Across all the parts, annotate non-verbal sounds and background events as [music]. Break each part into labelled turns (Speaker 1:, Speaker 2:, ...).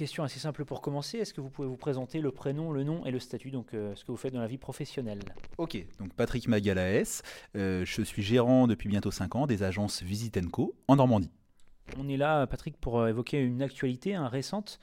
Speaker 1: question assez simple pour commencer. Est-ce que vous pouvez vous présenter le prénom, le nom et le statut, donc euh, ce que vous faites dans la vie professionnelle?
Speaker 2: Ok, donc Patrick Magalaes, euh, je suis gérant depuis bientôt 5 ans des agences Visit Co en Normandie.
Speaker 1: On est là, Patrick, pour évoquer une actualité récente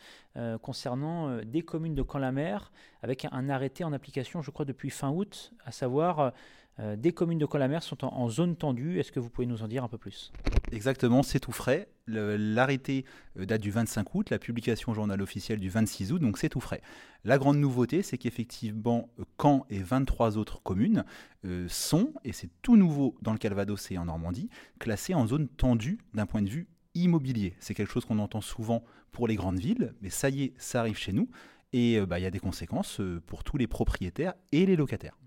Speaker 1: concernant des communes de Camp-la-Mer avec un arrêté en application, je crois, depuis fin août, à savoir euh, des communes de Col-la-Mer sont en, zone tendue. Est-ce que vous pouvez nous en dire un peu plus?
Speaker 2: Exactement, c'est tout frais. L'arrêté euh, date du 25 août, la publication au journal officiel du 26 août, donc c'est tout frais. La grande nouveauté, c'est qu'effectivement, euh, Caen et 23 autres communes sont, et c'est tout nouveau dans le Calvados et en Normandie, classées en zone tendue d'un point de vue immobilier. C'est quelque chose qu'on entend souvent pour les grandes villes, mais ça y est, ça arrive chez nous. Et bah, il y a des conséquences pour tous les propriétaires et les locataires.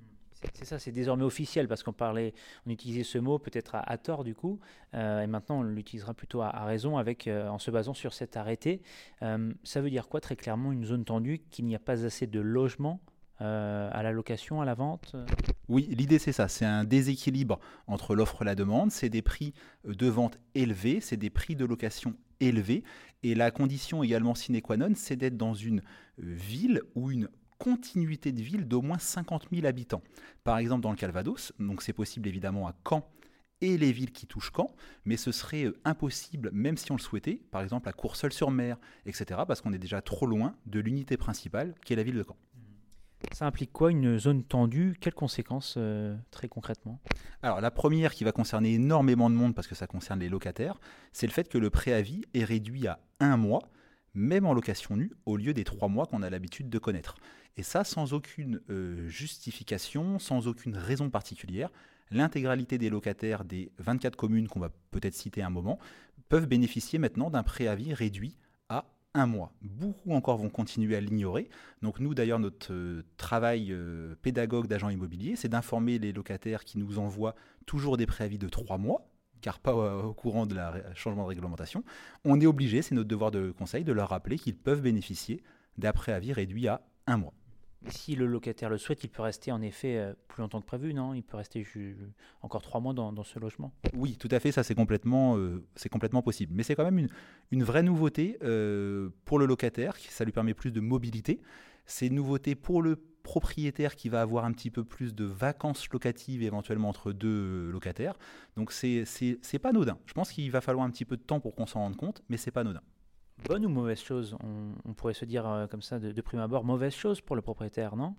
Speaker 1: C'est ça, c'est désormais officiel parce qu'on parlait, on utilisait ce mot peut-être à, tort du coup, euh, et maintenant on l'utilisera plutôt à, raison avec, euh, en se basant sur cet arrêté. Euh, ça veut dire quoi très clairement une zone tendue, qu'il n'y a pas assez de logements à la location, à la vente?
Speaker 2: Oui, l'idée c'est ça, c'est un déséquilibre entre l'offre et la demande, c'est des prix de vente élevés, c'est des prix de location élevés, et la condition également sine qua non, c'est d'être dans une ville ou une continuité de ville d'au moins 50 000 habitants. Par exemple, dans le Calvados, donc c'est possible évidemment à Caen et les villes qui touchent Caen, mais ce serait euh, impossible, même si on le souhaitait, par exemple à Courseul-sur-Mer, etc., parce qu'on est déjà trop loin de l'unité principale qui est la ville de Caen.
Speaker 1: Ça implique quoi une zone tendue? Quelles conséquences euh, très concrètement?
Speaker 2: Alors la première qui va concerner énormément de monde parce que ça concerne les locataires, c'est le fait que le préavis est réduit à un mois, même en location nue, au lieu des trois mois qu'on a l'habitude de connaître. Et ça, sans aucune euh, justification, sans aucune raison particulière. L'intégralité des locataires des 24 communes qu'on va peut-être citer un moment peuvent bénéficier maintenant d'un préavis réduit à un mois. Beaucoup encore vont continuer à l'ignorer. Donc nous, d'ailleurs, notre euh, travail euh, pédagogue d'agent immobilier, c'est d'informer les locataires qui nous envoient toujours des préavis de trois mois, car pas au courant de la changement de réglementation. On est obligé, c'est notre devoir de conseil, de leur rappeler qu'ils peuvent bénéficier d'un préavis réduit à un mois.
Speaker 1: Si le locataire le souhaite, il peut rester en effet euh, plus longtemps que prévu, non? Il peut rester encore trois mois dans, ce logement?
Speaker 2: Oui, tout à fait, ça c'est complètement, euh, complètement possible. Mais c'est quand même une, vraie nouveauté euh, pour le locataire, ça lui permet plus de mobilité. C'est une nouveauté pour le propriétaire qui va avoir un petit peu plus de vacances locatives éventuellement entre deux locataires. Donc c'est pas anodin. Je pense qu'il va falloir un petit peu de temps pour qu'on s'en rende compte, mais c'est pas anodin
Speaker 1: bonne ou mauvaise chose on, pourrait se dire euh, comme ça de, prime abord, mauvaise chose pour le propriétaire, non?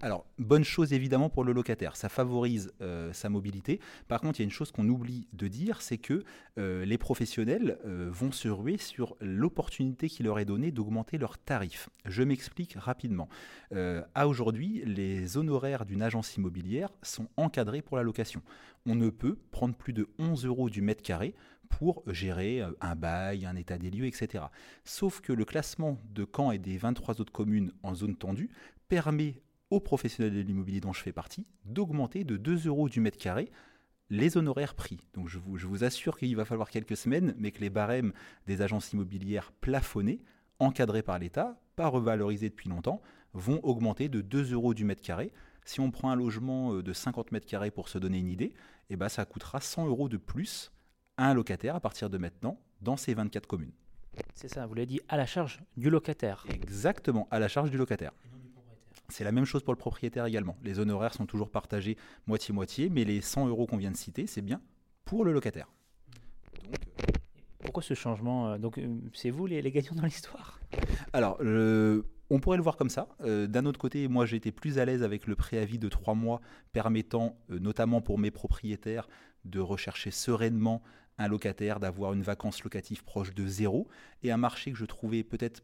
Speaker 2: Alors, bonne chose évidemment pour le locataire, ça favorise euh, sa mobilité. Par contre, il y a une chose qu'on oublie de dire, c'est que euh, les professionnels vont se ruer sur l'opportunité qui leur est donnée d'augmenter leurs tarifs. Je m'explique rapidement. à aujourd'hui, les honoraires d'une agence immobilière sont encadrés pour la location. On ne peut prendre plus de 11 euros du mètre carré pour gérer euh, un bail, un état des lieux, etc. Sauf que le classement de Caen et des 23 autres communes en zone tendue permet aux professionnels de l'immobilier dont je fais partie d'augmenter de 2 euros du mètre carré les honoraires pris. Donc je vous, assure qu'il va falloir quelques semaines, mais que les barèmes des agences immobilières plafonnées, encadrées par l'État, pas revalorisées depuis longtemps, vont augmenter de 2 euros du mètre carré. Si on prend un logement euh, de 50 mètres carrés pour se donner une idée, eh ben ça coûtera 100 euros de plus un locataire à partir de maintenant dans ces 24 communes.
Speaker 1: C'est ça, vous l'avez dit, à la charge du locataire.
Speaker 2: Exactement, à la charge du locataire. C'est la même chose pour le propriétaire également. Les honoraires sont toujours partagés moitié-moitié, mais les 100 euros qu'on vient de citer, c'est bien pour le locataire.
Speaker 1: Donc, Pourquoi ce changement euh, Donc, euh, c'est vous les, gagnants dans l'histoire?
Speaker 2: Alors, on pourrait le voir comme ça. Euh, d'un autre côté, moi été plus à l'aise avec le préavis de trois mois permettant, notamment pour mes propriétaires, de rechercher sereinement un locataire, d'avoir une vacance locative proche de zéro, et un marché que je trouvais peut-être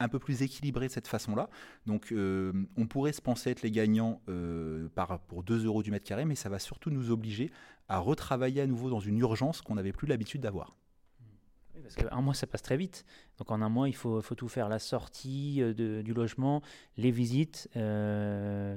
Speaker 2: un peu plus équilibré de cette façon-là. Donc euh, on pourrait se penser être les gagnants euh, pour 2 euros du mètre carré, mais ça va surtout nous obliger à retravailler à nouveau dans une urgence qu'on n'avait plus l'habitude d'avoir.
Speaker 1: parce qu'un mois, ça passe très vite. Donc en un mois, il faut, tout faire. La sortie euh, du logement, les visites,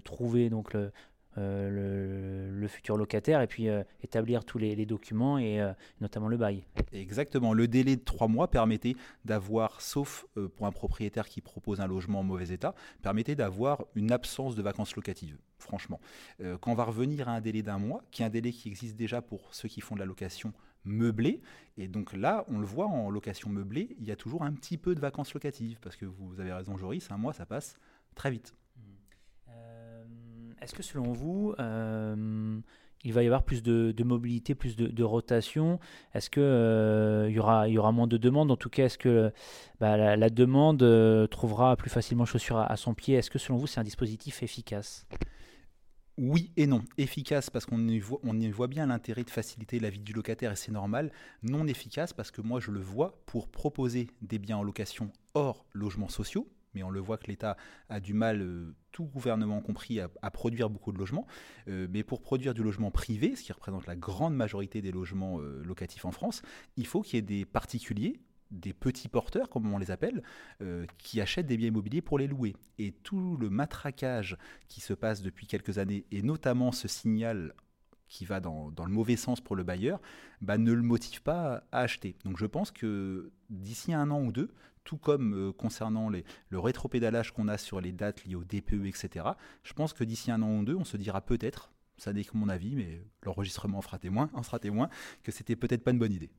Speaker 1: trouver donc le, le, futur locataire et puis établir tous les, documents et notamment le bail.
Speaker 2: Exactement. Le délai de trois mois permettait d'avoir, sauf pour un propriétaire qui propose un logement en mauvais état, permettait d'avoir une absence de vacances locatives franchement. quand on va revenir à un délai d'un mois, qui est un délai qui existe déjà pour ceux qui font de la location meublé. Et donc là, on le voit en location meublée, il y a toujours un petit peu de vacances locatives, parce que vous avez raison, Joris, un mois, ça passe très vite.
Speaker 1: Euh, est-ce que selon vous, euh, il va y avoir plus de, mobilité, plus de, rotation? Est-ce qu'il euh, y, aura, moins de demandes? En tout cas, est-ce que bah, la, demande trouvera plus facilement chaussure à son pied? Est-ce que selon vous, c'est un dispositif efficace?
Speaker 2: Oui et non. Efficace parce qu'on y, y voit bien l'intérêt de faciliter la vie du locataire et c'est normal. Non efficace parce que moi je le vois pour proposer des biens en location hors logements sociaux. Mais on le voit que l'État a du mal, euh, tout gouvernement compris, à, produire beaucoup de logements. Euh, mais pour produire du logement privé, ce qui représente la grande majorité des logements euh, locatifs en France, il faut qu'il y ait des particuliers des petits porteurs, comme on les appelle, qui achètent des biens immobiliers pour les louer. Et tout le matraquage qui se passe depuis quelques années, et notamment ce signal qui va dans, le mauvais sens pour le bailleur, bah, ne le motive pas à acheter. Donc je pense que d'ici un an ou deux, tout comme euh, concernant les, le rétropédalage qu'on a sur les dates liées au DPE, etc., je pense que d'ici un an ou deux, on se dira peut-être, ça n'est que mon avis, mais l'enregistrement fera témoin, [laughs] en sera témoin, que c'était peut-être pas une bonne idée.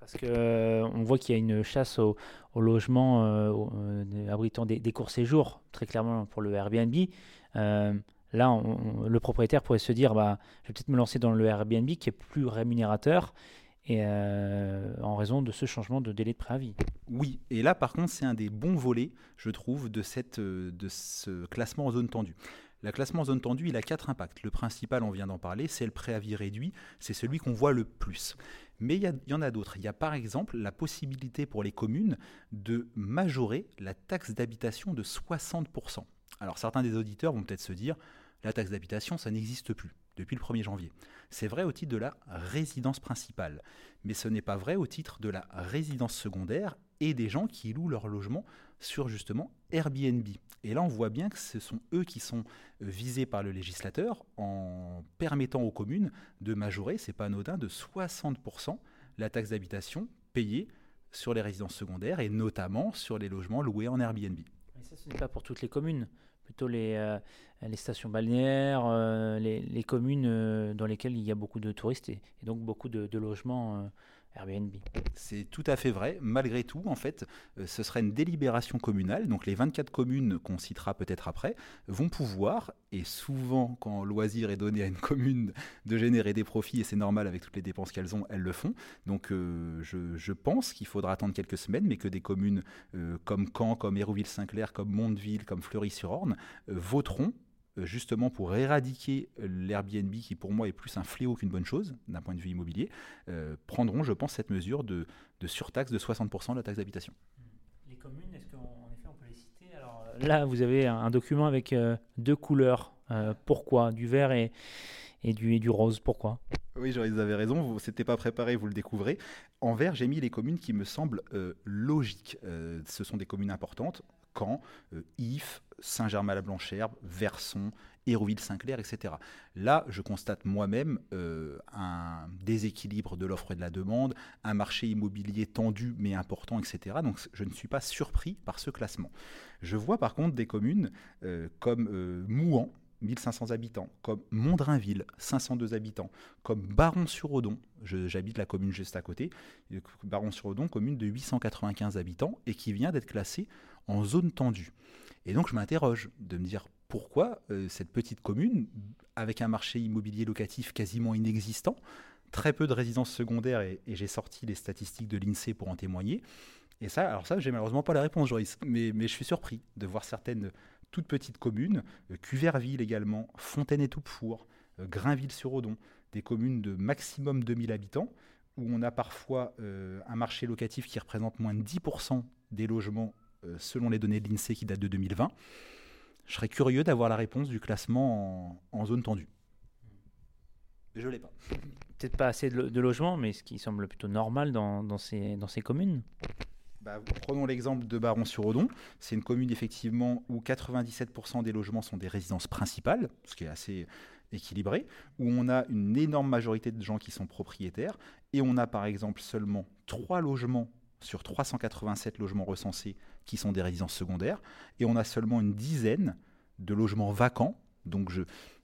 Speaker 1: Parce qu'on euh, voit qu'il y a une chasse au, logement euh, abritant des, courts séjours, très clairement pour le Airbnb. Là, le propriétaire pourrait se dire bah, je vais peut-être me lancer dans le Airbnb qui est plus rémunérateur et en raison de ce changement de délai de préavis.
Speaker 2: Oui, et là par contre c'est un des bons volets, je trouve, de, cette, de ce classement en zone tendue. Le classement en zone tendue, il a quatre impacts. Le principal, on vient d'en parler, c'est le préavis réduit, c'est celui qu'on voit le plus. Mais il y, en a d'autres. Il y a par exemple la possibilité pour les communes de majorer la taxe d'habitation de 60%. Alors certains des auditeurs vont peut-être se dire, la taxe d'habitation, ça n'existe plus depuis le 1er janvier. C'est vrai au titre de la résidence principale, mais ce n'est pas vrai au titre de la résidence secondaire et des gens qui louent leur logement sur justement Airbnb. Et là, on voit bien que ce sont eux qui sont euh, visés par le législateur en permettant aux communes de majorer, c'est pas anodin, de 60% la taxe d'habitation payée sur les résidences secondaires et notamment sur les logements loués en Airbnb.
Speaker 1: Mais ça, ce n'est pas pour toutes les communes, plutôt les, euh, les stations balnéaires, euh, les, communes dans lesquelles il y a beaucoup de touristes et, donc beaucoup de, logements Airbnb.
Speaker 2: C'est tout à fait vrai. Malgré tout, en fait, euh, ce serait une délibération communale. Donc les 24 communes qu'on citera peut-être après vont pouvoir, et souvent quand loisir est donné à une commune de générer des profits, et c'est normal avec toutes les dépenses qu'elles ont, elles le font. Donc euh, je, pense qu'il faudra attendre quelques semaines, mais que des communes euh, comme Caen, comme Hérouville-Saint-Clair, comme Mondeville, comme Fleury-sur-Orne voteront euh, justement pour éradiquer l'Airbnb, qui pour moi est plus un fléau qu'une bonne chose d'un point de vue immobilier, euh, prendront, je pense, cette mesure de, surtaxe de 60% de la taxe d'habitation.
Speaker 1: Les communes, est-ce qu'en effet on peut les citer? Alors, euh, Là, vous avez un, document avec deux couleurs. pourquoi? Du vert et, et, du, et du rose. Pourquoi?
Speaker 2: Oui, vous avez raison, vous n'étiez pas préparé, vous le découvrez. En vert, j'ai mis les communes qui me semblent logiques. ce sont des communes importantes. Caen, euh, If, Saint-Germain-la-Blanchère, Verson, Hérouville-Saint-Clair, etc. Là, je constate moi-même euh, un déséquilibre de l'offre et de la demande, un marché immobilier tendu mais important, etc. Donc je ne suis pas surpris par ce classement. Je vois par contre des communes euh, comme Mouan, 1500 habitants, comme Mondrinville, 502 habitants, comme Baron-sur-Odon, j'habite la commune juste à côté, Baron-sur-Odon, commune de 895 habitants, et qui vient d'être classée en zone tendue. Et donc je m'interroge de me dire pourquoi euh, cette petite commune, avec un marché immobilier locatif quasiment inexistant, très peu de résidences secondaires, et, j'ai sorti les statistiques de l'INSEE pour en témoigner. Et ça, alors ça, j'ai malheureusement pas la réponse, Joris, mais, mais je suis surpris de voir certaines toutes petites communes, euh, Cuverville également, Fontaine et Toupefour, euh, Grainville-sur-Odon, des communes de maximum 2000 habitants, où on a parfois un marché locatif qui représente moins de 10% des logements euh, selon les données de l'INSEE qui datent de 2020. Je serais curieux d'avoir la réponse du classement en, zone tendue. Je ne l'ai pas.
Speaker 1: Peut-être pas assez de, logements, mais ce qui semble plutôt normal dans, ces, dans ces communes
Speaker 2: bah, Prenons l'exemple de Baron-sur-Odon. C'est une commune effectivement où 97% des logements sont des résidences principales, ce qui est assez équilibré, où on a une énorme majorité de gens qui sont propriétaires, et on a par exemple seulement 3 logements sur 387 logements recensés qui sont des résidences secondaires, et on a seulement une dizaine de logements vacants. Donc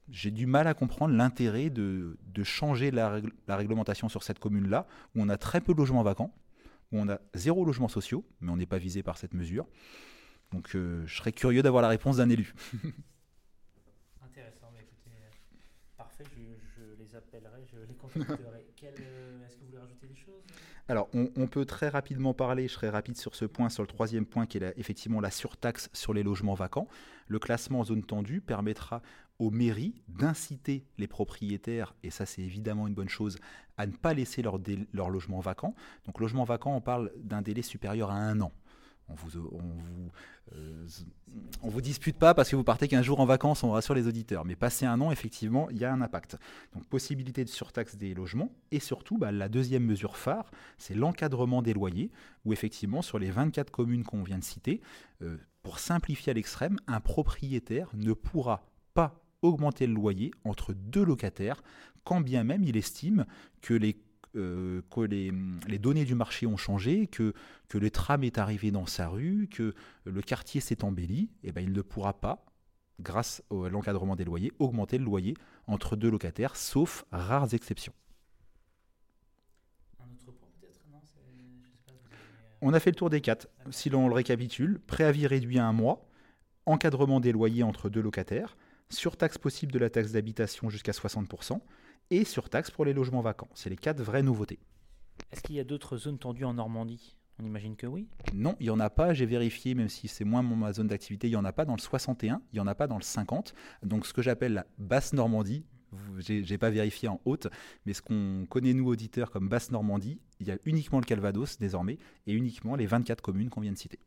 Speaker 2: j'ai du mal à comprendre l'intérêt de, changer la, réglementation sur cette commune-là, où on a très peu de logements vacants, où on a zéro logement sociaux, mais on n'est pas visé par cette mesure. Donc euh, je serais curieux d'avoir la réponse d'un élu. [laughs]
Speaker 1: Intéressant, mais écoutez, euh, parfait, les appellerai, je les contacterai. [laughs] Euh, est-ce que vous voulez rajouter des choses?
Speaker 2: Alors, on, peut très rapidement parler, je serai rapide sur ce point, sur le troisième point qui est effectivement la surtaxe sur les logements vacants. Le classement en zone tendue permettra aux mairies d'inciter les propriétaires, et ça c'est évidemment une bonne chose, à ne pas laisser leur, leur logement vacant. Donc logement vacant, on parle d'un délai supérieur à un an. On vous, euh, vous dispute pas parce que vous partez qu'un jour en vacances, on rassure les auditeurs. Mais passer un an, effectivement, il y a un impact. Donc possibilité de surtaxe des logements. Et surtout, bah, la deuxième mesure phare, c'est l'encadrement des loyers, où effectivement, sur les 24 communes qu'on vient de citer, euh, pour simplifier à l'extrême, un propriétaire ne pourra pas augmenter le loyer entre deux locataires, quand bien même il estime que les euh, que les, les, données du marché ont changé, que, que le tram est arrivé dans sa rue, que le quartier s'est embelli, et eh ben, il ne pourra pas, grâce à l'encadrement des loyers, augmenter le loyer entre deux locataires, sauf rares exceptions. Un autre point peut-être non, On a fait le tour des quatre. Si l'on le récapitule, préavis réduit à un mois, encadrement des loyers entre deux locataires, surtaxe possible de la taxe d'habitation jusqu'à 60%, et surtaxe pour les logements vacants. C'est les quatre vraies nouveautés.
Speaker 1: Est-ce qu'il y a d'autres zones tendues en Normandie? On imagine que oui.
Speaker 2: Non, il n'y en a pas. J'ai vérifié, même si c'est moins ma zone d'activité, il n'y en a pas dans le 61, il n'y en a pas dans le 50. Donc ce que j'appelle la basse Normandie, j'ai n'ai pas vérifié en haute, mais ce qu'on connaît nous auditeurs comme basse Normandie, il y a uniquement le Calvados désormais et uniquement les 24 communes qu'on vient de citer.